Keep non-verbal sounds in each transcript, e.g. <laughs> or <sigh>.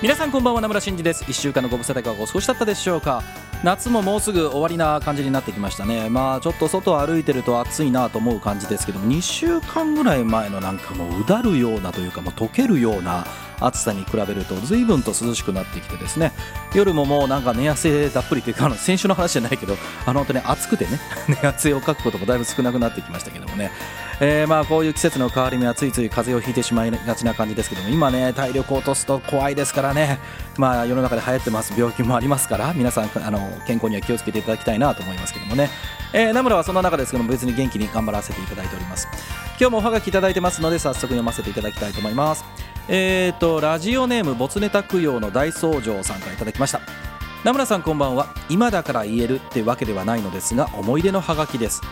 皆さんこんばんは名村真司です。1週間のご無沙汰がお過ごしだったでしょうか。夏ももうすぐ終わりな感じになってきましたね。まあちょっと外歩いてると暑いなと思う感じですけども2週間ぐらい前のなんかもううだるようなというかもう溶けるような暑さに比べると随分と涼しくなってきてですね。夜ももうなんか寝汗たっぷりというかあの先週の話じゃないけどあの本当に暑くてね <laughs> 寝汗をかくこともだいぶ少なくなってきましたけどもね、えー、まあこういう季節の変わり目はついつい風邪をひいてしまいがちな感じですけども今ね体力を落とすと怖いですからね。まあ世の中で流行ってます病気もありますから皆さんあの健康には気をつけていただきたいなと思いますけどもね、えー、名村はそんな中ですけども別に元気に頑張らせていただいております。今日もおはがきいただいてますので早速読ませていただきたいと思います。えーとラジオネーム没ネタ供養の大僧正さんからいただきました。名村さんこんばんは。今だから言えるってわけではないのですが思い出のハガキです。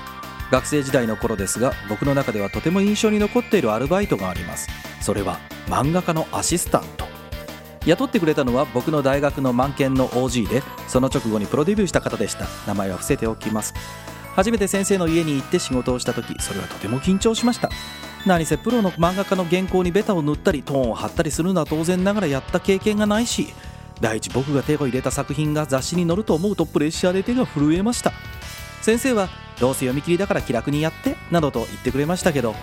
学生時代の頃ですが僕の中ではとても印象に残っているアルバイトがあります。それは漫画家のアシスタント。雇ってくれたのは僕の大学の満研の OG でその直後にプロデビューした方でした。名前は伏せておきます。初めて先生の家に行って仕事をした時それはとても緊張しました。何せプロの漫画家の原稿にベタを塗ったりトーンを貼ったりするのは当然ながらやった経験がないし第一僕が手を入れた作品が雑誌に載ると思うとプレッシャーで手が震えました。先生はどうせ読み切りだから気楽にやってなどと言ってくれましたけど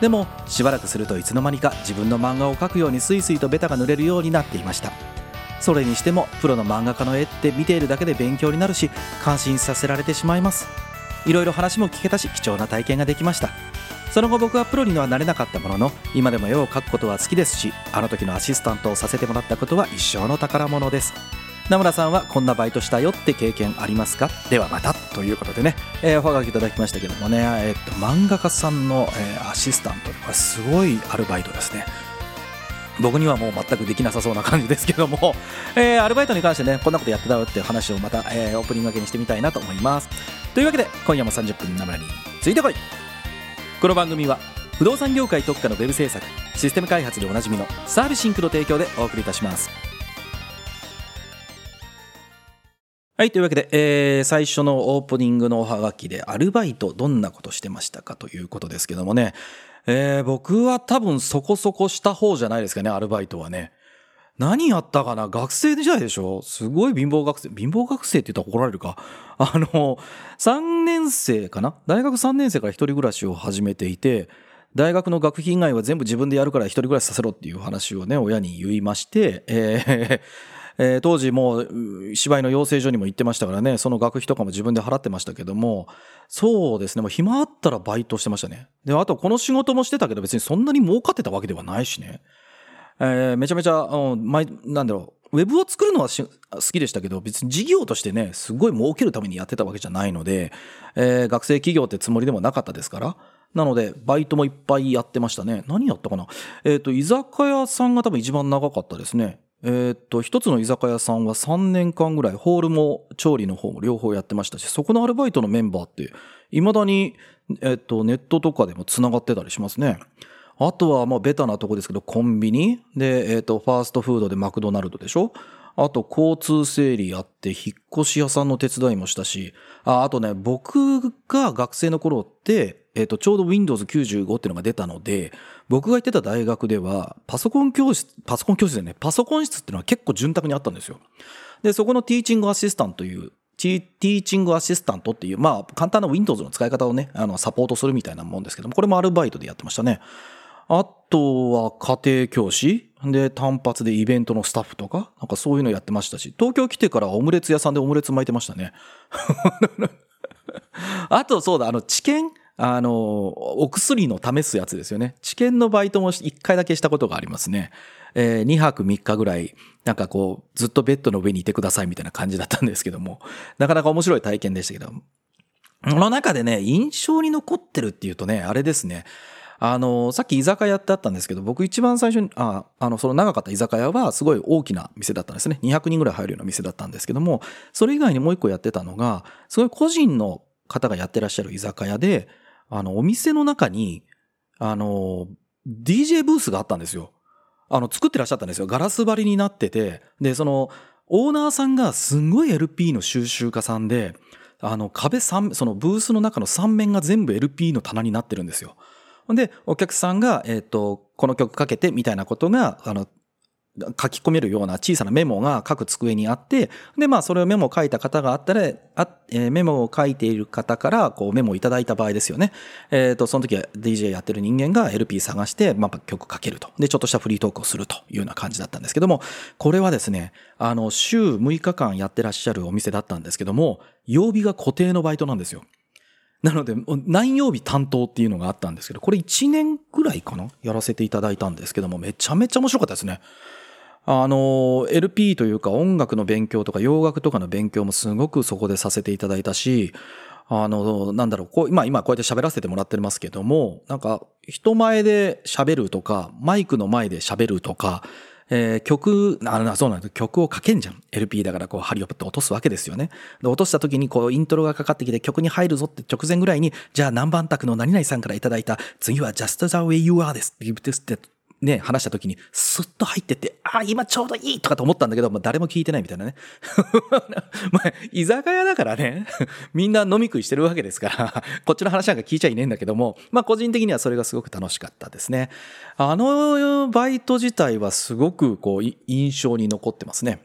でもしばらくするといつの間にか自分の漫画を描くようにスイスイとベタが塗れるようになっていました。それにしてもプロの漫画家の絵って見ているだけで勉強になるし感心させられてしまいます。いろいろ話も聞けたし貴重な体験ができました。その後僕はプロにはなれなかったものの今でも絵を描くことは好きですしあの時のアシスタントをさせてもらったことは一生の宝物です。名村さんはこんなバイトしたよって経験ありますか？ではまたということでね、えー、おはがきいただきましたけどもね、えー、っと漫画家さんの、えー、アシスタントこれすごいアルバイトですね。僕にはもう全くできなさそうな感じですけども、<laughs> えー、アルバイトに関してねこんなことやってたよっていう話をまた、えー、オープニング分けにしてみたいなと思います。というわけで今夜も30分名村についてこい。この番組は不動産業界特化のウェブ制作システム開発でおなじみのサービスシンクの提供でお送りいたしますはい。というわけで、えー、最初のオープニングのおはがきで、アルバイトどんなことしてましたかということですけどもね、えー、僕は多分そこそこした方じゃないですかね、アルバイトはね。何やったかな？学生時代でしょ？すごい貧乏学生。貧乏学生って言ったら怒られるか。<laughs> あの、3年生かな？大学3年生から一人暮らしを始めていて、大学の学費以外は全部自分でやるから一人暮らしさせろっていう話をね、親に言いまして、えーえー、当時もう芝居の養成所にも行ってましたからね、その学費とかも自分で払ってましたけども、そうですね、もう暇あったらバイトしてましたね。で、あとこの仕事もしてたけど別にそんなに儲かってたわけではないしね。えー、めちゃめちゃ、うん、なんだろう、ウェブを作るのは好きでしたけど、別に事業としてね、すごい儲けるためにやってたわけじゃないので、えー、学生企業ってつもりでもなかったですから、なので、バイトもいっぱいやってましたね。何やったかな？えっ、ー、と、居酒屋さんが多分一番長かったですね。えー、っと、一つの居酒屋さんは3年間ぐらい、ホールも調理の方も両方やってましたし、そこのアルバイトのメンバーって、未だに、え、っと、ネットとかでも繋がってたりしますね。あとは、まあ、ベタなとこですけど、コンビニで、えー、と、ファーストフードでマクドナルドでしょ？あと、交通整理やって、引っ越し屋さんの手伝いもしたし、ああとね、僕が学生の頃って、えっ、と、ちょうど Windows 95っていうのが出たので、僕が行ってた大学では、パソコン教室、パソコン教室でね、パソコン室っていうのは結構潤沢にあったんですよ。で、そこのティーチングアシスタントという、ティーチングアシスタントっていう、まあ、簡単な Windows の使い方をね、あの、サポートするみたいなもんですけども、これもアルバイトでやってましたね。あとは家庭教師？で単発でイベントのスタッフとか、なんかそういうのやってましたし、東京来てからオムレツ屋さんでオムレツ巻いてましたね。<laughs> あとそうだ、あの、知見あの、お薬の試すやつですよね。治験のバイトも一回だけしたことがありますね。えー2泊3日ぐらい、なんかこう、ずっとベッドの上にいてくださいみたいな感じだったんですけども、なかなか面白い体験でしたけど、その中でね、印象に残ってるっていうとね、あれですね。あの、さっき居酒屋ってあったんですけど、僕一番最初に、あ、あの、その長かった居酒屋はすごい大きな店だったんですね。200人ぐらい入るような店だったんですけども、それ以外にもう一個やってたのが、すごい個人の方がやってらっしゃる居酒屋で、あの、お店の中に、あの、DJ ブースがあったんですよ。あの、作ってらっしゃったんですよ。ガラス張りになってて、で、その、オーナーさんがすんごい LP の収集家さんで、あの、壁三、そのブースの中の3面が全部 LP の棚になってるんですよ。んで、お客さんが、えっ、と、この曲かけてみたいなことが、あの、書き込めるような小さなメモが各机にあって、で、まあ、それをメモを書いた方があったら、あえーメモを書いている方から、こう、メモをいただいた場合ですよね。えっ、と、その時は DJ やってる人間が LP 探して、まあ、曲かけると。で、ちょっとしたフリートークをするというような感じだったんですけども、これはですね、あの、週6日間やってらっしゃるお店だったんですけども、曜日が固定のバイトなんですよ。なので、何曜日担当っていうのがあったんですけど、これ1年ぐらいかな？やらせていただいたんですけども、めちゃめちゃ面白かったですね。あの、LP というか音楽の勉強とか洋楽とかの勉強もすごくそこでさせていただいたし、あの、なんだろう、こう、今、今こうやって喋らせてもらってますけども、なんか、人前で喋るとか、マイクの前で喋るとか、えー曲、あのそうなんです。曲をかけんじゃん。LP だからこう、針をパッと落とすわけですよね。で、落とした時にこう、イントロがかかってきて曲に入るぞって直前ぐらいに、じゃあ何番卓の何々さんから頂いた、次は Just the way you are ですって言って、ね、話した時に、スッと入ってって、あ、今ちょうどいいとかと思ったんだけど、まあ、誰も聞いてないみたいなね。<laughs> まあ、居酒屋だからね、<laughs> みんな飲み食いしてるわけですから、こっちの話なんか聞いちゃいねえんだけども、まあ、個人的にはそれがすごく楽しかったですね。あのバイト自体はすごくこう、印象に残ってますね。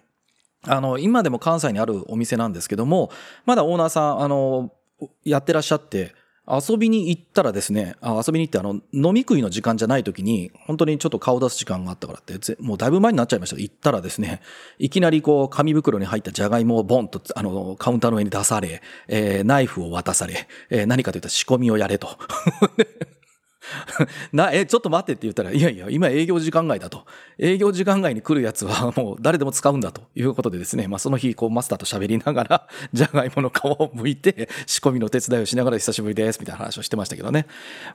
あの、今でも関西にあるお店なんですけども、まだオーナーさん、あの、やってらっしゃって、遊びに行ったらですね、あ遊びに行ってあの、飲み食いの時間じゃない時に、本当にちょっと顔出す時間があったからって、もうだいぶ前になっちゃいました行ったらですね、いきなりこう、紙袋に入ったじゃがいもをボンと、あの、カウンターの上に出され、えーナイフを渡され、えー何かといったら仕込みをやれと。<laughs> な、え、ちょっと待ってって言ったら、いやいや、今営業時間外だと。営業時間外に来るやつは <laughs> もう誰でも使うんだということでですね、まあその日、こうマスターと喋りながら、<laughs> じゃがいもの皮を剥いて、仕込みの手伝いをしながら久しぶりです、みたいな話をしてましたけどね。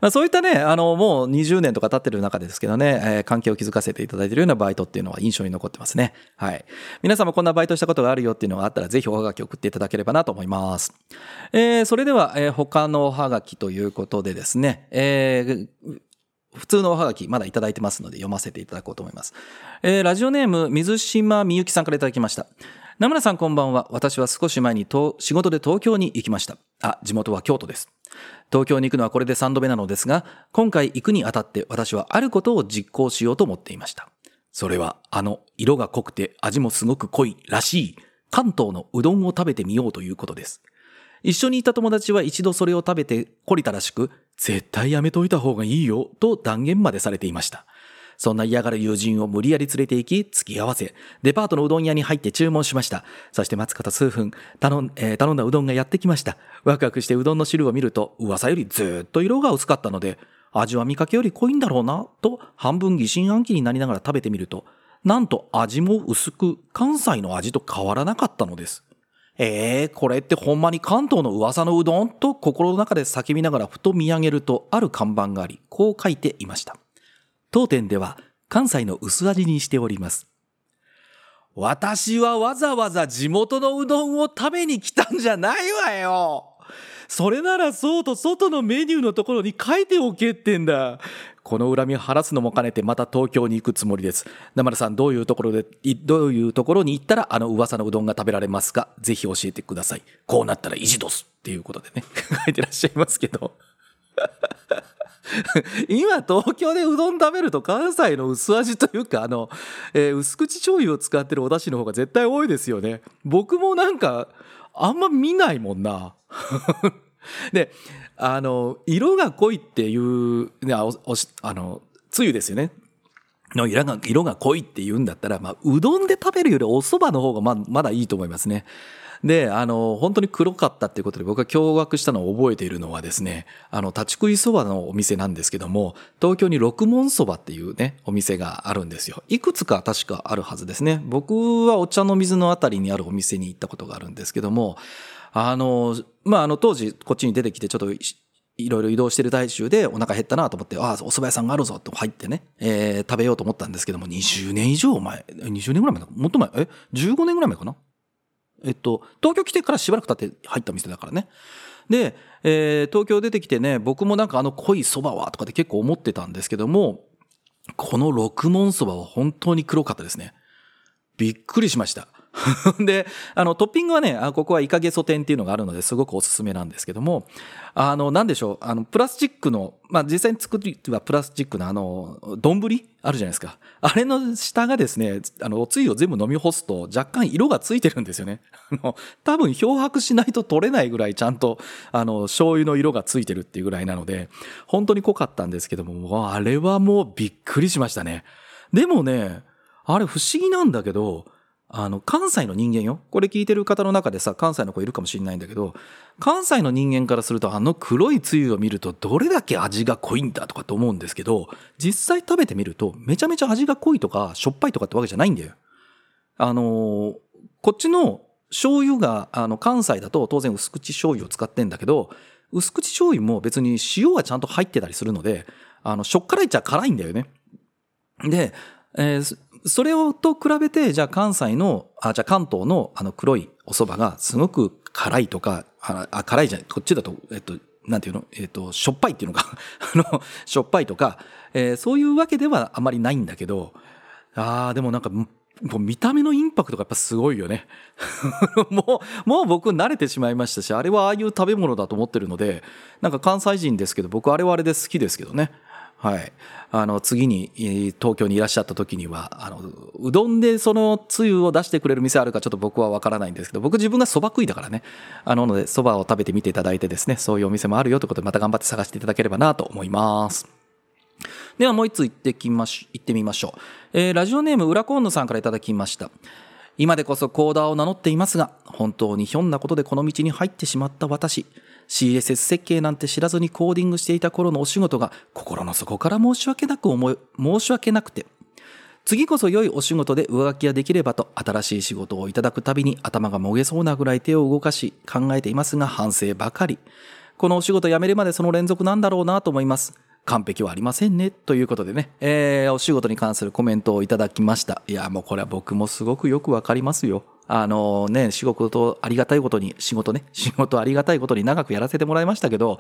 まあそういったね、あの、もう20年とか経ってる中ですけどね、えー関係を築かせていただいているようなバイトっていうのは印象に残ってますね。はい。皆さんもこんなバイトしたことがあるよっていうのがあったら、ぜひおはがき送っていただければなと思います。えーそれでは、えー他のおはがきということでですね、えー普通のおはがきまだいただいてますので読ませていただこうと思います。えーラジオネーム水島みゆきさんからいただきました。名村さんこんばんは。私は少し前にと仕事で東京に行きました。あ、地元は京都です。東京に行くのはこれで3度目なのですが、今回行くにあたって私はあることを実行しようと思っていました。それは、あの、色が濃くて味もすごく濃いらしい、関東のうどんを食べてみようということです。一緒にいた友達は一度それを食べて懲りたらしく、絶対やめといた方がいいよ、と断言までされていました。そんな嫌がる友人を無理やり連れて行き、付き合わせ、デパートのうどん屋に入って注文しました。そして待つこと数分、頼ん,、えー頼んだうどんがやってきました。ワクワクしてうどんの汁を見ると、噂よりずっと色が薄かったので、味は見かけより濃いんだろうな、と半分疑心暗鬼になりながら食べてみると、なんと味も薄く、関西の味と変わらなかったのです。えー、これってほんまに関東の噂のうどんと心の中で叫びながらふと見上げるとある看板があり、こう書いていました。当店では関西の薄味にしております。私はわざわざ地元のうどんを食べに来たんじゃないわよそれならそうと外のメニューのところに書いておけってんだ。この恨みを晴らすのも兼ねてまた東京に行くつもりです。生田さんどういうところで、どういうところに行ったらあの噂のうどんが食べられますか？ぜひ教えてください。こうなったら意地どすっていうことでね、<laughs> 書いてらっしゃいますけど。<laughs> 今東京でうどん食べると関西の薄味というかあの、えー薄口醤油を使ってるお出汁の方が絶対多いですよね僕もなんかあんま見ないもんな <laughs> であの色が濃いっていうねあおおしあのつゆですよねの色が色が濃いって言うんだったら、まあ、うどんで食べるよりお蕎麦の方がままだいいと思いますね。で、あの、本当に黒かったっていうことで僕が驚愕したのを覚えているのはですね、あの、立ち食いそばのお店なんですけども、東京に六門そばっていうね、お店があるんですよ。いくつか確かあるはずですね。僕はお茶の水のあたりにあるお店に行ったことがあるんですけども、あの、まあ、あの、当時こっちに出てきてちょっといろいろ移動してる大中でお腹減ったなと思って、ああ、お蕎麦屋さんがあるぞと入ってね、えー、食べようと思ったんですけども、20年以上前、20年ぐらい前もっと前、え ?15 年ぐらい前かなえっと、東京来てからしばらく経って入った店だからね。で、えー、東京出てきてね、僕もなんかあの濃い蕎麦はとかって結構思ってたんですけども、この六文蕎麦は本当に黒かったですね。びっくりしました。<laughs> で、あの、トッピングはね、あここはイカゲソ天っていうのがあるのですごくおすすめなんですけども、あの、なんでしょう、あの、プラスチックの、まあ、実際に作りはプラスチックのあの、丼あるじゃないですか。あれの下がですね、あの、おつゆを全部飲み干すと若干色がついてるんですよね。あの、多分漂白しないと取れないぐらいちゃんと、あの、醤油の色がついてるっていうぐらいなので、本当に濃かったんですけども、あれはもうびっくりしましたね。でもね、あれ不思議なんだけど、あの、関西の人間よ。これ聞いてる方の中でさ、関西の子いるかもしれないんだけど、関西の人間からすると、あの黒いつゆを見ると、どれだけ味が濃いんだとかと思うんですけど、実際食べてみると、めちゃめちゃ味が濃いとか、しょっぱいとかってわけじゃないんだよ。あのこっちの醤油が、あの、関西だと当然薄口醤油を使ってんだけど、薄口醤油も別に塩がちゃんと入ってたりするので、あの、しょっからいっちゃ辛いんだよね。で、えー、それをと比べて、じゃあ関西の、あ、じゃあ関東のあの黒いお蕎麦がすごく辛いとか、あ、辛いじゃない、こっちだと、えっと、なんていうの？えっと、しょっぱいっていうのか？<laughs> あの、しょっぱいとか、えー、そういうわけではあまりないんだけど、ああ、でもなんか、見た目のインパクトがやっぱすごいよね。<laughs> もう、もう僕慣れてしまいましたし、あれはああいう食べ物だと思ってるので、なんか関西人ですけど、僕あれはあれで好きですけどね。はい。あの、次に東京にいらっしゃった時には、あの、うどんでそのつゆを出してくれる店あるかちょっと僕はわからないんですけど、僕自分が蕎麦食いだからね。あの、ので、蕎麦を食べてみていただいてですね、そういうお店もあるよということで、また頑張って探していただければなと思います。ではもう一つ行ってきまし、行ってみましょう。えー、ラジオネーム、裏コーンヌさんからいただきました。今でこそコーダーを名乗っていますが、本当にひょんなことでこの道に入ってしまった私。CSS 設計なんて知らずにコーディングしていた頃のお仕事が心の底から申し訳なく思い、申し訳なくて、次こそ良いお仕事で上書きができればと新しい仕事をいただくたびに頭がもげそうなぐらい手を動かし考えていますが反省ばかり。このお仕事辞めるまでその連続なんだろうなと思います。完璧はありませんね。ということでね、えー、お仕事に関するコメントをいただきました。いや、もうこれは僕もすごくよくわかりますよ。あのね、仕事ありがたいことに、仕事ね、<laughs> 仕事ありがたいことに長くやらせてもらいましたけど、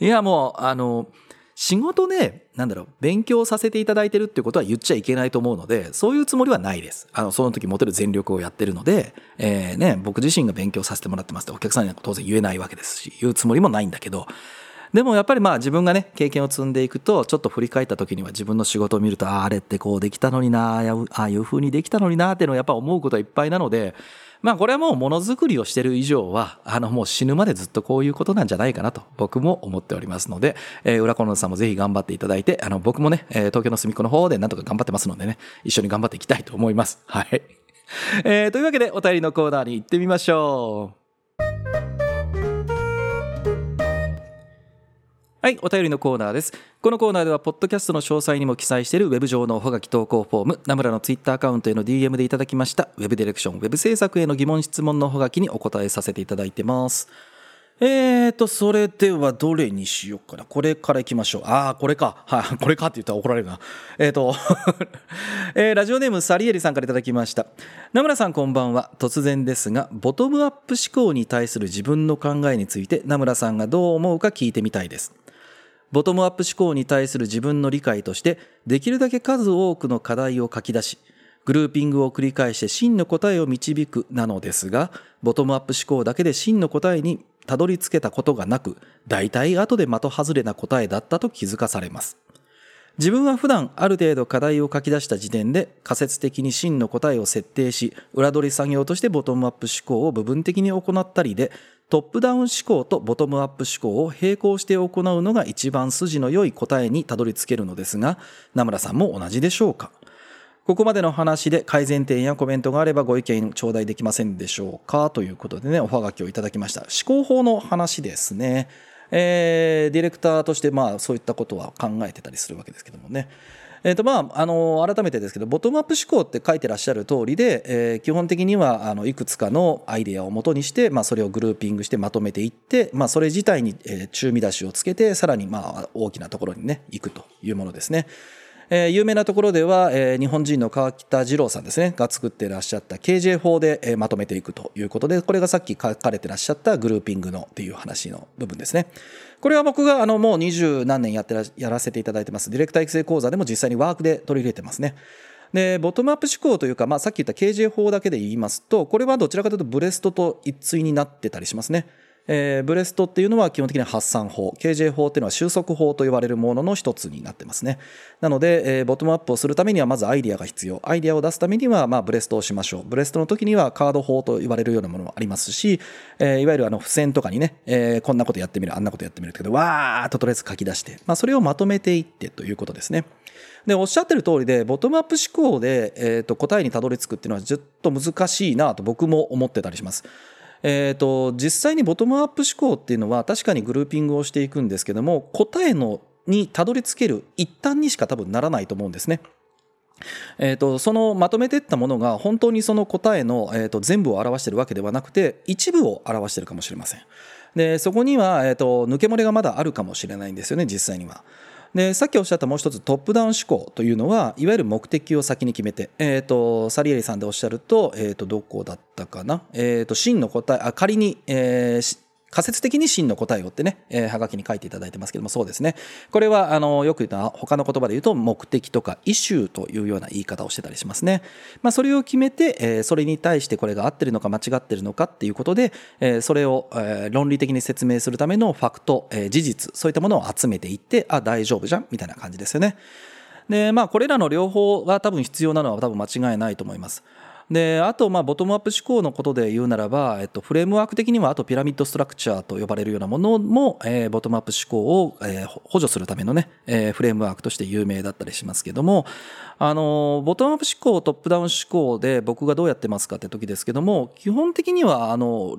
いやもう、あの、仕事ね、なんだろう、勉強させていただいてるってことは言っちゃいけないと思うので、そういうつもりはないです。あの、その時持てる全力をやってるので、えー、ね、僕自身が勉強させてもらってますってお客さんには当然言えないわけですし、言うつもりもないんだけど、でもやっぱりまあ自分がね、経験を積んでいくと、ちょっと振り返った時には自分の仕事を見ると、あああれってこうできたのにな、ああいう風にできたのになっていうのをやっぱ思うことはいっぱいなので、まあこれはもうものづくりをしてる以上は、あのもう死ぬまでずっとこういうことなんじゃないかなと僕も思っておりますので、えー、裏コロナさんもぜひ頑張っていただいて、あの僕もね、えー、東京の隅っこの方でなんとか頑張ってますのでね、一緒に頑張っていきたいと思います。はい。えー、というわけでお便りのコーナーに行ってみましょう。はい、お便りのコーナーです。このコーナーでは、ポッドキャストの詳細にも記載しているウェブ上のおはがき投稿フォーム、ナムラのツイッターアカウントへの DM でいただきました、ウェブディレクション、ウェブ制作への疑問質問のおはがきにお答えさせていただいてます。えーと、それではどれにしようかな。これからいきましょう。ああ、これか。<laughs> はい、これかって言ったら怒られるな。<laughs> えーと、<laughs> えー、ラジオネームサリエリさんからいただきました。名村さんこんばんは。突然ですが、ボトムアップ思考に対する自分の考えについて、名村さんがどう思うか聞いてみたいです。ボトムアップ思考に対する自分の理解として、できるだけ数多くの課題を書き出し、グルーピングを繰り返して真の答えを導くなのですが、ボトムアップ思考だけで真の答えにたどり着けたことがなく、大体後で的外れな答えだったと気づかされます。自分は普段ある程度課題を書き出した時点で仮説的に真の答えを設定し、裏取り作業としてボトムアップ思考を部分的に行ったりで、トップダウン思考とボトムアップ思考を並行して行うのが一番筋の良い答えにたどり着けるのですが、名村さんも同じでしょうか？ここまでの話で改善点やコメントがあればご意見頂戴できませんでしょうかということでね、おはがきをいただきました。思考法の話ですね。えー、ディレクターとしてまあそういったことは考えてたりするわけですけどもね。えーとまあ、あの改めてですけどボトムアップ思考って書いてらっしゃる通りで、えー、基本的にはあのいくつかのアイデアをもとにして、まあ、それをグルーピングしてまとめていって、まあ、それ自体に、えー、中見出しをつけてさらにまあ大きなところにね行くというものですね。えー、有名なところでは、えー、日本人の川北二郎さんですね、が作ってらっしゃった KJ 法で、えー、まとめていくということで、これがさっき書かれてらっしゃったグルーピングのっていう話の部分ですね。これは僕があのもう二十何年やってらやらせていただいてます、ディレクター育成講座でも実際にワークで取り入れてますね。で、ボトムアップ思考というか、まあ、さっき言った KJ 法だけで言いますと、これはどちらかというとブレストと一対になってたりしますね。えー、ブレストっていうのは基本的には発散法。KJ 法っていうのは収束法と呼ばれるものの一つになってますね。なので、えー、ボトムアップをするためにはまずアイディアが必要。アイディアを出すためには、まあ、ブレストをしましょう。ブレストの時にはカード法と言われるようなものもありますし、えー、いわゆるあの付箋とかにね、えー、こんなことやってみるあんなことやってみるけどわーっととりあえず書き出して、まあ、それをまとめていってということですね。でおっしゃってる通りでボトムアップ思考で、えー、と答えにたどり着くっていうのはずっと難しいなと僕も思ってたりします。えーと、実際にボトムアップ思考っていうのは確かにグルーピングをしていくんですけども答えのにたどり着ける一端にしか多分ならないと思うんですね。えーと、そのまとめていったものが本当にその答えの、えーと全部を表しているわけではなくて一部を表しているかもしれません。でそこには、えーと抜け漏れがまだあるかもしれないんですよね実際には。でさっきおっしゃったもう一つトップダウン思考というのはいわゆる目的を先に決めて、えーと、サリエリさんでおっしゃると,、えーと、どこだったかな、えーと、真の答えあ仮に、えー、仮説的に真の答えをってね、えー、はがきに書いていただいてますけども、そうですね。これは、あの、よく言うと、他の言葉で言うと、目的とか、イシューというような言い方をしてたりしますね。まあ、それを決めて、えー、それに対してこれが合ってるのか間違ってるのかっていうことで、えー、それを、えー、論理的に説明するためのファクト、えー、事実、そういったものを集めていって、あ、大丈夫じゃんみたいな感じですよね。で、まあ、これらの両方が多分必要なのは多分間違いないと思います。であとまあボトムアップ思考のことで言うならば、えっと、フレームワーク的にはあとピラミッドストラクチャーと呼ばれるようなものも、えー、ボトムアップ思考を、えー、補助するためのね、えー、フレームワークとして有名だったりしますけどもあのボトムアップ思考トップダウン思考で僕がどうやってますかって時ですけども基本的にはあの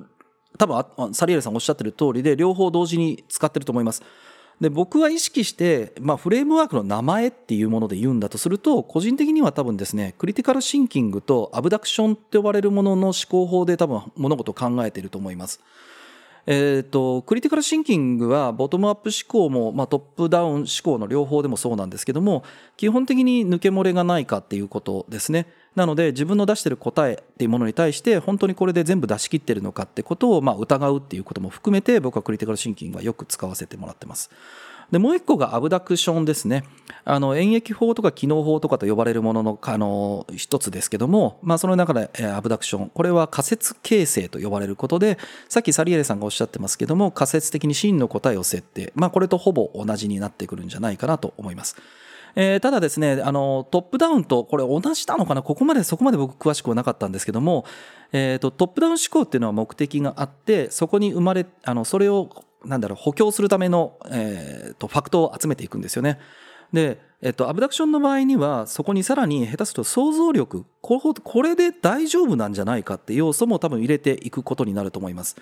多分サリエルさんおっしゃってる通りで両方同時に使ってると思います。で僕は意識して、まあ、フレームワークの名前っていうもので言うんだとすると個人的には多分ですねクリティカルシンキングとアブダクションって呼ばれるものの思考法で多分物事を考えていると思います。えーと、クリティカルシンキングはボトムアップ思考も、まあ、トップダウン思考の両方でもそうなんですけども基本的に抜け漏れがないかっていうことですね。なので自分の出してる答えっていうものに対して本当にこれで全部出し切ってるのかってことをまあ疑うっていうことも含めて僕はクリティカルシンキングはよく使わせてもらってます。でもう一個がアブダクションですね。あの演疫法とか機能法とかと呼ばれるもののあの一つですけども、まあ、その中で、えアブダクションこれは仮説形成と呼ばれることでさっきサリエレさんがおっしゃってますけども仮説的に真の答えを設定、まあ、これとほぼ同じになってくるんじゃないかなと思います。えー、ただですね、あの、トップダウンと、これ同じなのかな？ここまで、そこまで僕詳しくはなかったんですけども、えっ、ー、と、トップダウン思考っていうのは目的があって、そこに生まれ、あの、それを、なんだろう、補強するための、えっ、ー、と、ファクトを集めていくんですよね。で、えっと、アブダクションの場合には、そこにさらに下手すると想像力、これで大丈夫なんじゃないかって要素も多分入れていくことになると思います。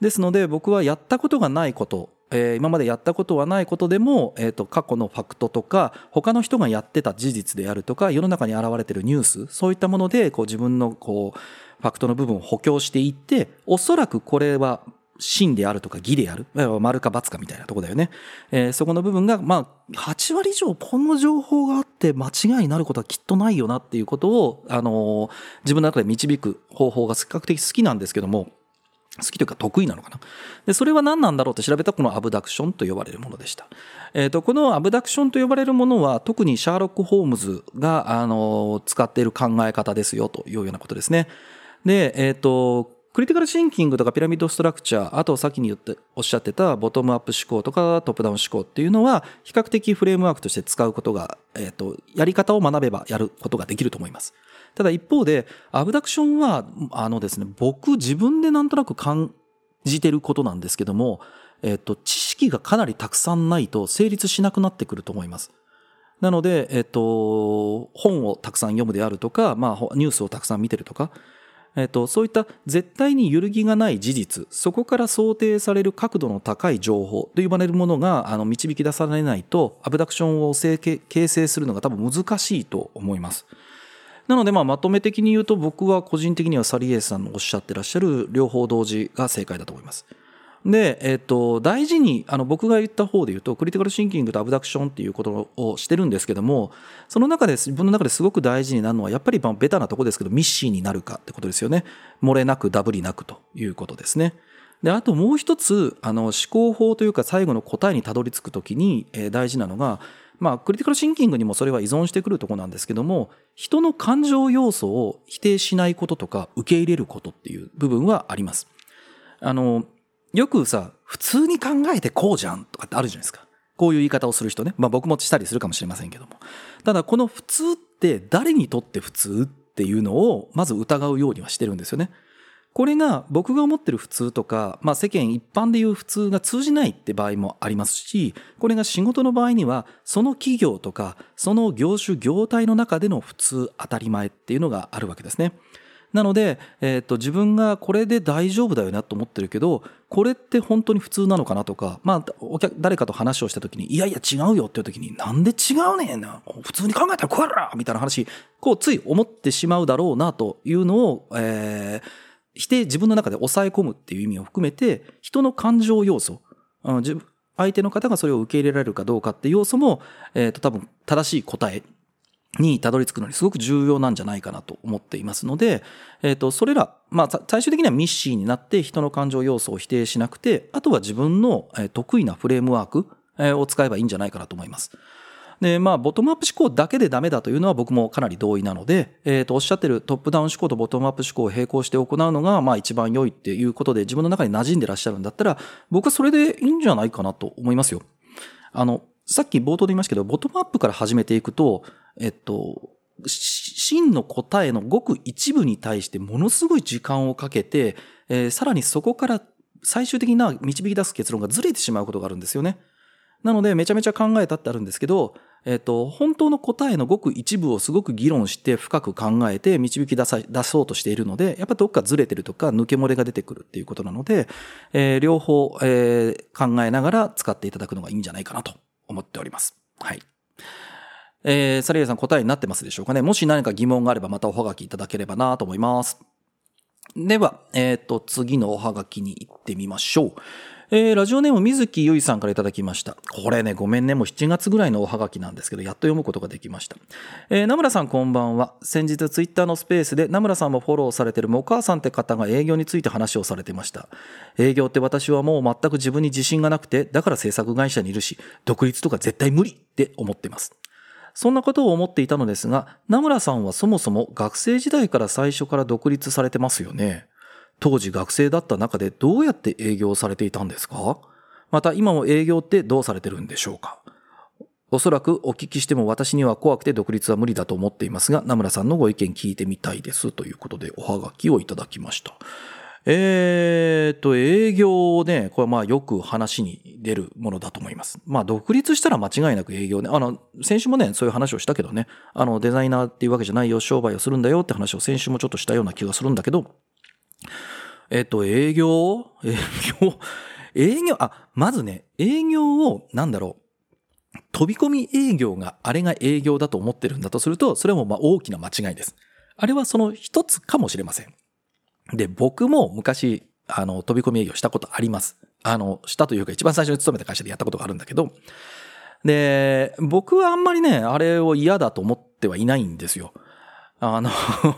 ですので、僕はやったことがないこと、えー、今までやったことはないことでも、えーと、過去のファクトとか他の人がやってた事実であるとか世の中に現れてるニュースそういったものでこう自分のこうファクトの部分を補強していっておそらくこれは真であるとか義である丸か×かみたいなとこだよね、えー、そこの部分がまあ8割以上この情報があって間違いになることはきっとないよなっていうことを、あのー、自分の中で導く方法が比較的好きなんですけども好きというか得意なのかな。で、それは何なんだろうって調べたこのアブダクションと呼ばれるものでした。えっ、ー、と、このアブダクションと呼ばれるものは特にシャーロック・ホームズが、あの、使っている考え方ですよというようなことですね。で、えっ、ー、と、クリティカルシンキングとかピラミッドストラクチャー、あと先に言っておっしゃってたボトムアップ思考とかトップダウン思考っていうのは比較的フレームワークとして使うことが、えっ、ー、と、やり方を学べばやることができると思います。ただ一方で、アブダクションは、あのですね、僕自分でなんとなく感じてることなんですけども、えっと、知識がかなりたくさんないと成立しなくなってくると思います。なので、えっと、本をたくさん読むであるとか、まあ、ニュースをたくさん見てるとか、えっと、そういった絶対に揺るぎがない事実、そこから想定される角度の高い情報と呼ばれるものがあの導き出されないと、アブダクションを形成するのが多分難しいと思います。なので、まあ、まとめ的に言うと、僕は個人的にはサリエスさんのおっしゃってらっしゃる両方同時が正解だと思います。で、えっ、と、大事に、あの、僕が言った方で言うと、クリティカルシンキングとアブダクションっていうことをしてるんですけども、その中で、自分の中ですごく大事になるのは、やっぱりベタなとこですけど、ミッシーになるかってことですよね。漏れなくダブりなくということですね。で、あともう一つ、あの、思考法というか最後の答えにたどり着くときに、えー、大事なのが、まあ、クリティカルシンキングにもそれは依存してくるところなんですけども、人の感情要素を否定しないこととか、受け入れることっていう部分はあります。あの、よくさ、普通に考えてこうじゃんとかってあるじゃないですか。こういう言い方をする人ね。まあ僕もしたりするかもしれませんけども。ただこの普通って誰にとって普通っていうのをまず疑うようにはしてるんですよね。これが僕が思ってる普通とか、まあ世間一般でいう普通が通じないって場合もありますし、これが仕事の場合には、その企業とか、その業種業態の中での普通当たり前っていうのがあるわけですね。なので、えっ、ー、と、自分がこれで大丈夫だよなと思ってるけど、これって本当に普通なのかなとか、まあ、お客、誰かと話をした時に、いやいや違うよっていう時に、なんで違うねんな。普通に考えたらこらみたいな話、こう、つい思ってしまうだろうなというのを、えー、否定、自分の中で抑え込むっていう意味を含めて、人の感情要素、相手の方がそれを受け入れられるかどうかっていう要素も、えっ、ー、と、多分正しい答えにたどり着くのにすごく重要なんじゃないかなと思っていますので、えっ、ー、と、それら、まあ、最終的にはミッシーになって人の感情要素を否定しなくて、あとは自分の得意なフレームワークを使えばいいんじゃないかなと思います。で、まあ、ボトムアップ思考だけでダメだというのは僕もかなり同意なので、えっ、ー、と、おっしゃってるトップダウン思考とボトムアップ思考を並行して行うのが、まあ、一番良いっていうことで自分の中に馴染んでらっしゃるんだったら、僕はそれでいいんじゃないかなと思いますよ。あの、さっき冒頭で言いましたけど、ボトムアップから始めていくと、えっと、真の答えのごく一部に対してものすごい時間をかけて、えー、さらにそこから最終的な導き出す結論がずれてしまうことがあるんですよね。なので、めちゃめちゃ考えたってあるんですけど、えっ、と、本当の答えのごく一部をすごく議論して深く考えて導き出さ、出そうとしているので、やっぱどっかずれてるとか抜け漏れが出てくるっていうことなので、えー、両方、えー、考えながら使っていただくのがいいんじゃないかなと思っております。はい。えー、サリエさん答えになってますでしょうかね。もし何か疑問があればまたおはがきいただければなと思います。では、えっ、ー、と、次のおはがきに行ってみましょう。えー、ラジオネーム水木ゆいさんからいただきました。これね、ごめんね、もう7月ぐらいのおはがきなんですけど、やっと読むことができました。えー、名村さんこんばんは。先日ツイッターのスペースで名村さんもフォローされてるもお母さんって方が営業について話をされてました。営業って私はもう全く自分に自信がなくて、だから制作会社にいるし、独立とか絶対無理って思ってます。そんなことを思っていたのですが、名村さんはそもそも学生時代から最初から独立されてますよね。当時学生だった中でどうやって営業されていたんですか？また今も営業ってどうされてるんでしょうか？おそらくお聞きしても私には怖くて独立は無理だと思っていますが、名村さんのご意見聞いてみたいですということでおはがきをいただきました。えーと、営業ね、これまあよく話に出るものだと思います。まあ独立したら間違いなく営業ね。あの、先週もね、そういう話をしたけどね、あの、デザイナーっていうわけじゃないよ、商売をするんだよって話を先週もちょっとしたような気がするんだけど、えっと、営業営業？営業、あ、まずね、営業を、なんだろう、飛び込み営業があれが営業だと思ってるんだとすると、それもまあ大きな間違いです。あれはその一つかもしれません。で、僕も昔、あの、飛び込み営業したことあります。あの、したというか一番最初に勤めた会社でやったことがあるんだけど、で、僕はあんまりね、あれを嫌だと思ってはいないんですよ。あの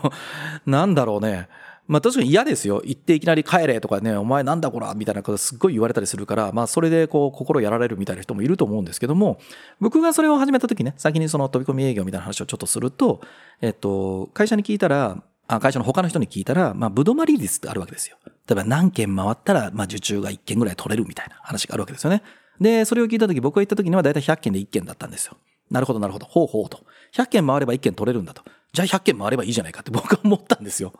<laughs> なんだろうね。まあ確かに嫌ですよ。行っていきなり帰れとかね、お前なんだこらみたいなことすっごい言われたりするから、まあそれでこう心やられるみたいな人もいると思うんですけども、僕がそれを始めた時ね、先にその飛び込み営業みたいな話をちょっとすると、えっと、会社に聞いたら、あ会社の他の人に聞いたら、まあ、ぶどまり率ってあるわけですよ。例えば何件回ったら、まあ、受注が1件ぐらい取れるみたいな話があるわけですよね。で、それを聞いた時、僕が行った時にはだいたい100件で1件だったんですよ。なるほど、なるほど。ほうほうと。100件回れば1件取れるんだと。じゃあ100件回ればいいじゃないかって僕は <laughs> 思ったんですよ。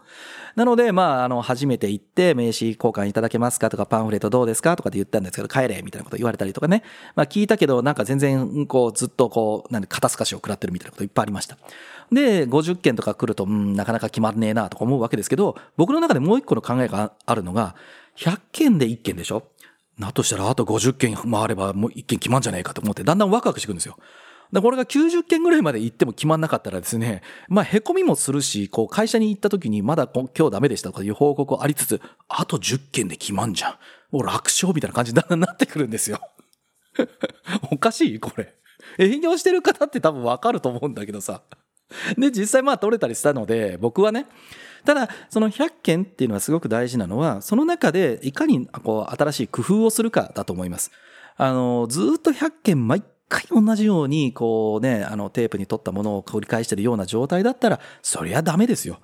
なので、まあ、あの、初めて行って名刺交換いただけますかとか、パンフレットどうですかとかって言ったんですけど、帰れみたいなこと言われたりとかね。まあ、聞いたけど、なんか全然、こう、ずっとこう、なんで、肩透かしを食らってるみたいなこといっぱいありました。で、50件とか来ると、うん、なかなか決まんねえなとか思うわけですけど、僕の中でもう一個の考えがあるのが、100件で1件でしょ？だとしたら、あと50件回ればもう1件決まんじゃねえかと思って、だんだんワクワクしてくるんですよ。で、これが90件ぐらいまで行っても決まんなかったらですね、まあ、凹みもするし、こう、会社に行った時にまだ今日ダメでしたとかいう報告ありつつ、あと10件で決まんじゃん。もう楽勝みたいな感じにだんだんなってくるんですよ。<laughs> おかしいこれ。営業してる方って多分わかると思うんだけどさ。で、実際まあ取れたりしたので、僕はね、ただ、その100件っていうのはすごく大事なのは、その中でいかにこう新しい工夫をするかだと思います。あの、ずっと100件毎回同じように、こうね、あのテープに取ったものを繰り返してるような状態だったら、そりゃダメですよ。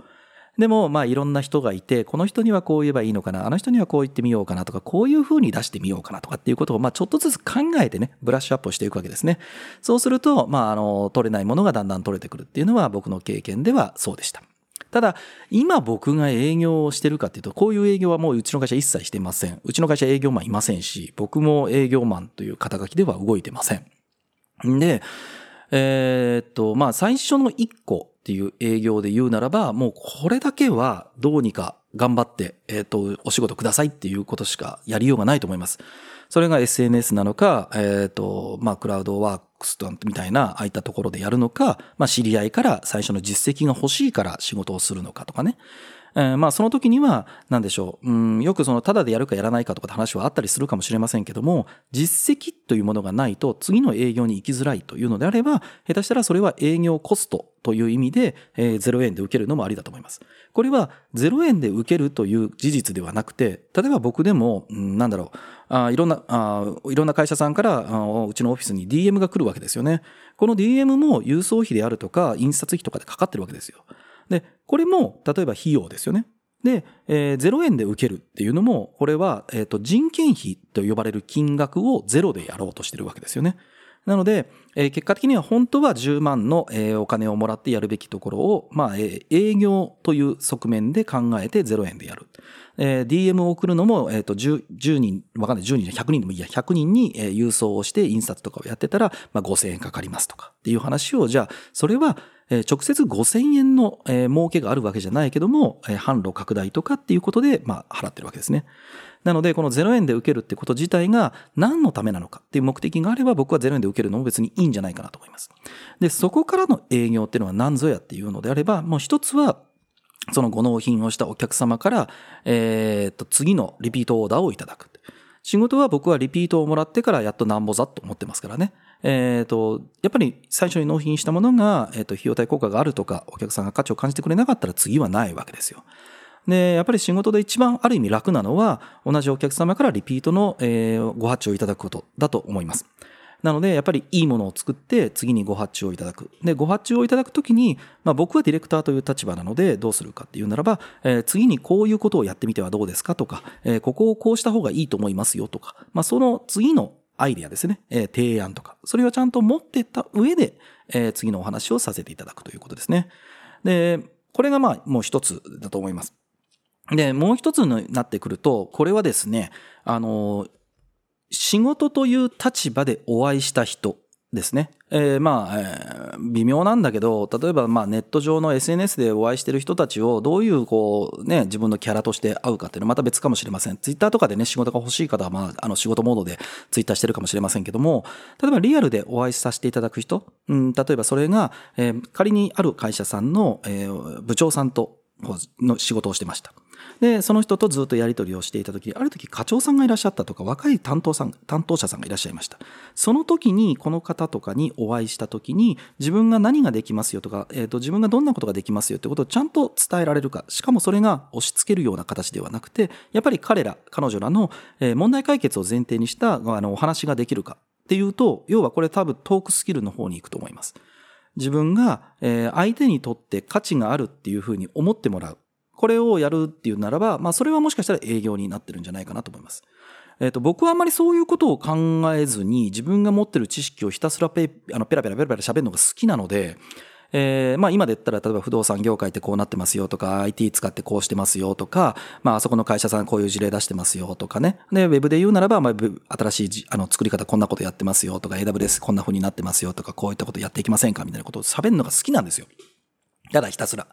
でも、まあいろんな人がいて、この人にはこう言えばいいのかな、あの人にはこう言ってみようかなとか、こういう風に出してみようかなとかっていうことを、まあちょっとずつ考えてね、ブラッシュアップをしていくわけですね。そうすると、まああの、取れないものがだんだん取れてくるっていうのは僕の経験ではそうでした。ただ、今僕が営業をしてるかっていうと、こういう営業はもううちの会社一切してません。うちの会社営業マンいませんし、僕も営業マンという肩書きでは動いてません。で、えー、っと、まあ最初の一個っていう営業で言うならば、もうこれだけはどうにか頑張って、えー、っと、お仕事くださいっていうことしかやりようがないと思います。それが SNS なのか、えっ、と、まあ、クラウドワークスみたいな、ああいったところでやるのか、まあ、知り合いから最初の実績が欲しいから仕事をするのかとかね。えー、まあその時には、なんでしょう、うん、よくその、ただでやるかやらないかとかって話はあったりするかもしれませんけども、実績というものがないと次の営業に行きづらいというのであれば、下手したらそれは営業コストという意味で、えー、0円で受けるのもありだと思います。これは0円で受けるという事実ではなくて、例えば僕でも、うん、なんだろう、あいろんなあ、いろんな会社さんからあうちのオフィスに DM が来るわけですよね。この DM も郵送費であるとか、印刷費とかでかかってるわけですよ。で、これも、例えば費用ですよね。で、えー、0円で受けるっていうのも、これは、えっ、ー、と、人件費と呼ばれる金額をゼロでやろうとしてるわけですよね。なので、えー、結果的には本当は10万の、えー、お金をもらってやるべきところを、まあ、えー、営業という側面で考えて0円でやる。えー、DM を送るのも、えっ、ー、と10、10人、わかんない、10人、100人でもいいや、100人に、えー、郵送をして印刷とかをやってたら、まあ、5000円かかりますとかっていう話を、じゃあ、それは、え、直接5000円の、え、儲けがあるわけじゃないけども、え、販路拡大とかっていうことで、まあ、払ってるわけですね。なので、この0円で受けるってこと自体が何のためなのかっていう目的があれば、僕は0円で受けるのも別にいいんじゃないかなと思います。で、そこからの営業っていうのは何ぞやっていうのであれば、もう一つは、そのご納品をしたお客様から、え、っと、次のリピートオーダーをいただく。仕事は僕はリピートをもらってからやっとなんぼざと思ってますからね。えっ、と、やっぱり最初に納品したものが、えっ、と、費用対効果があるとか、お客さんが価値を感じてくれなかったら次はないわけですよ。で、やっぱり仕事で一番ある意味楽なのは、同じお客様からリピートの、えー、ご発注をいただくことだと思います。なので、やっぱりいいものを作って次にご発注をいただく。で、ご発注をいただくときに、まあ僕はディレクターという立場なのでどうするかっていうならば、えー、次にこういうことをやってみてはどうですかとか、えー、ここをこうした方がいいと思いますよとか、まあその次のアイディアですね、えー、提案とか、それをちゃんと持っていった上で、えー、次のお話をさせていただくということですね。で、これがまあもう一つだと思います。で、もう一つになってくると、これはですね、あの、仕事という立場でお会いした人ですね。えー、まあ、えー、微妙なんだけど、例えばまあネット上の SNS でお会いしてる人たちをどういうこうね、自分のキャラとして会うかっていうのはまた別かもしれません。ツイッターとかでね、仕事が欲しい方はまあ、あの仕事モードでツイッターしてるかもしれませんけども、例えばリアルでお会いさせていただく人、うん、例えばそれが、えー、仮にある会社さんの、えー、部長さんとの仕事をしてました。で、その人とずっとやり取りをしていた時、ある時課長さんがいらっしゃったとか、若い担当さん、担当者さんがいらっしゃいました。その時に、この方とかにお会いした時に、自分が何ができますよとか、え、ー、と、自分がどんなことができますよってことをちゃんと伝えられるか、しかもそれが押し付けるような形ではなくて、やっぱり彼ら、彼女らの問題解決を前提にしたあのお話ができるかっていうと、要はこれ多分トークスキルの方に行くと思います。自分が相手にとって価値があるっていうふうに思ってもらう。これをやるっていうならば、まあそれはもしかしたら営業になってるんじゃないかなと思います。えっ、ー、と、僕はあんまりそういうことを考えずに、自分が持ってる知識をひたすらペあのペラペラペラペラ喋るのが好きなので、えーまあ、今で言ったら例えば不動産業界ってこうなってますよとか IT 使ってこうしてますよとか、まあ、あそこの会社さんこういう事例出してますよとかねでウェブで言うならば、まあ、新しいあの作り方こんなことやってますよとか AWS こんな風になってますよとかこういったことやっていきませんかみたいなことを喋るのが好きなんですよただひたすら。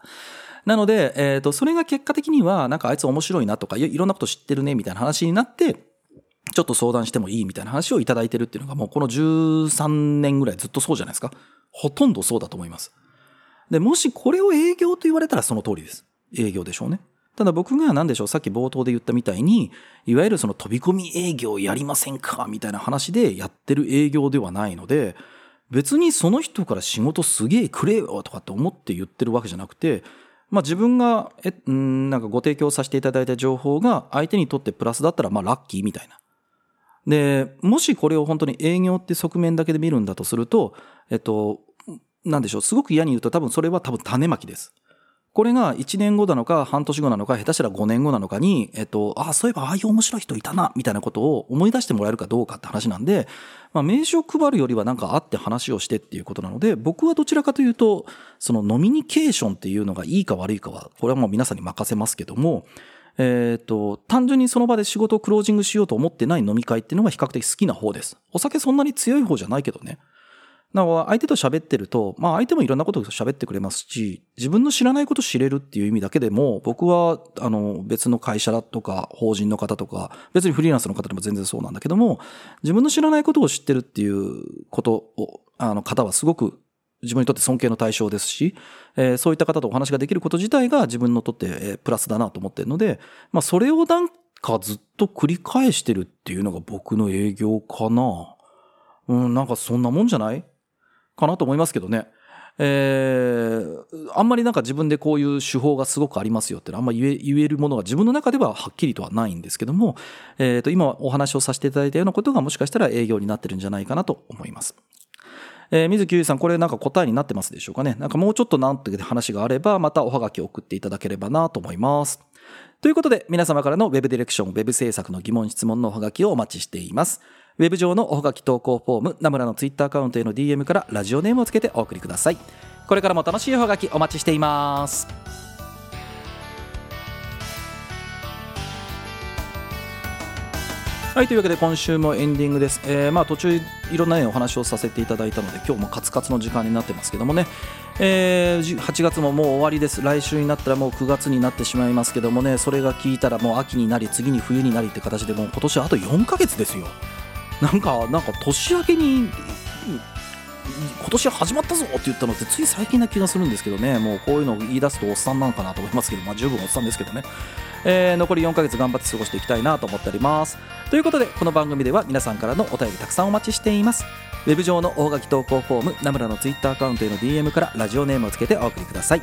なので、えっ、と、それが結果的には、なんかあいつ面白いなとか、いろんなこと知ってるねみたいな話になって、ちょっと相談してもいいみたいな話をいただいてるっていうのがもうこの13年ぐらいずっとそうじゃないですか。ほとんどそうだと思います。で、もしこれを営業と言われたらその通りです。営業でしょうね。ただ僕が何でしょう、さっき冒頭で言ったみたいに、いわゆるその飛び込み営業やりませんかみたいな話でやってる営業ではないので、別にその人から仕事すげえくれよとかって思って言ってるわけじゃなくて、まあ自分が、え、んなんかご提供させていただいた情報が相手にとってプラスだったら、まあラッキーみたいな。で、もしこれを本当に営業って側面だけで見るんだとすると、えっと、なんでしょう、すごく嫌に言うと多分それは多分種まきです。これが1年後なのか半年後なのか下手したら5年後なのかに、えっと、ああ、そういえばああいう面白い人いたな、みたいなことを思い出してもらえるかどうかって話なんで、まあ名刺を配るよりはなんか会って話をしてっていうことなので、僕はどちらかというと、そのノミニケーションっていうのがいいか悪いかは、これはもう皆さんに任せますけども、えっ、と、単純にその場で仕事をクロージングしようと思ってない飲み会っていうのが比較的好きな方です。お酒そんなに強い方じゃないけどね。だから相手と喋ってると、まあ相手もいろんなことを喋ってくれますし、自分の知らないことを知れるっていう意味だけでも、僕はあの別の会社だとか法人の方とか、別にフリーランスの方でも全然そうなんだけども、自分の知らないことを知ってるっていうことを、あの方はすごく自分にとって尊敬の対象ですし、えーそういった方とお話ができること自体が自分にとって、えープラスだなと思ってるので、まあそれをなんかずっと繰り返してるっていうのが僕の営業かな。うん、なんかそんなもんじゃない？かなと思いますけどね。えーあんまりなんか自分でこういう手法がすごくありますよってあんま言え言えるものが自分の中でははっきりとはないんですけども、えーと今お話をさせていただいたようなことがもしかしたら営業になってるんじゃないかなと思います。えー水木ゆうさん、これなんか答えになってますでしょうかね。なんかもうちょっとなんて話があれば、またおはがきを送っていただければなと思います。ということで、皆様からの Web ディレクション、Web 制作の疑問、質問のおはがきをお待ちしています。ウェブ上のおはがき投稿フォーム、ナムラのツイッターアカウントへの DM からラジオネームをつけてお送りください。これからも楽しいおはがきお待ちしています。はい、というわけで今週もエンディングです。えーまあ途中いろんな、ね、お話をさせていただいたので、今日もカツカツの時間になってますけどもね、えー8月ももう終わりです。来週になったらもう9月になってしまいますけどもね、それが聞いたらもう秋になり、次に冬になりって形でもう今年あと4ヶ月ですよ。なんか、なんか年明けに、今年始まったぞって言ったのってつい最近な気がするんですけどね、もうこういうのを言い出すとおっさんなのかなと思いますけど、まあ十分おっさんですけどね。えー残り4ヶ月頑張って過ごしていきたいなと思っております。ということで、この番組では皆さんからのお便りたくさんお待ちしています。ウェブ上の大垣投稿フォーム、ナムラのツイッターアカウントへの DM からラジオネームをつけてお送りください。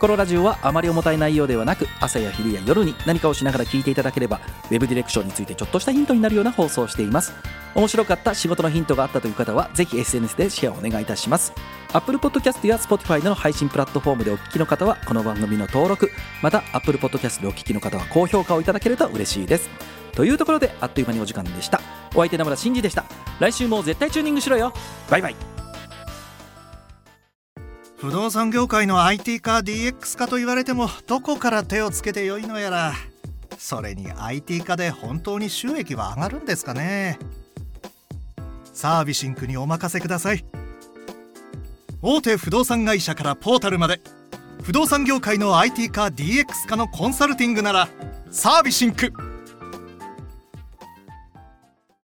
このラジオはあまり重たい内容ではなく、朝や昼や夜に何かをしながら聞いていただければ、ウェブディレクションについてちょっとしたヒントになるような放送をしています。面白かった仕事のヒントがあったという方は、ぜひ SNS でシェアをお願いいたします。Apple Podcast や Spotify の配信プラットフォームでお聞きの方は、この番組の登録、また Apple Podcast でお聞きの方は高評価をいただけると嬉しいです。というところで、あっという間にお時間でした。お相手名村真司でした。来週も絶対チューニングしろよ。バイバイ。不動産業界の IT 化 DX 化と言われてもどこから手をつけてよいのやら。それに IT 化で本当に収益は上がるんですかね。サービシンクにお任せください。大手不動産会社からポータルまで不動産業界の IT 化 DX 化のコンサルティングならサービシンク。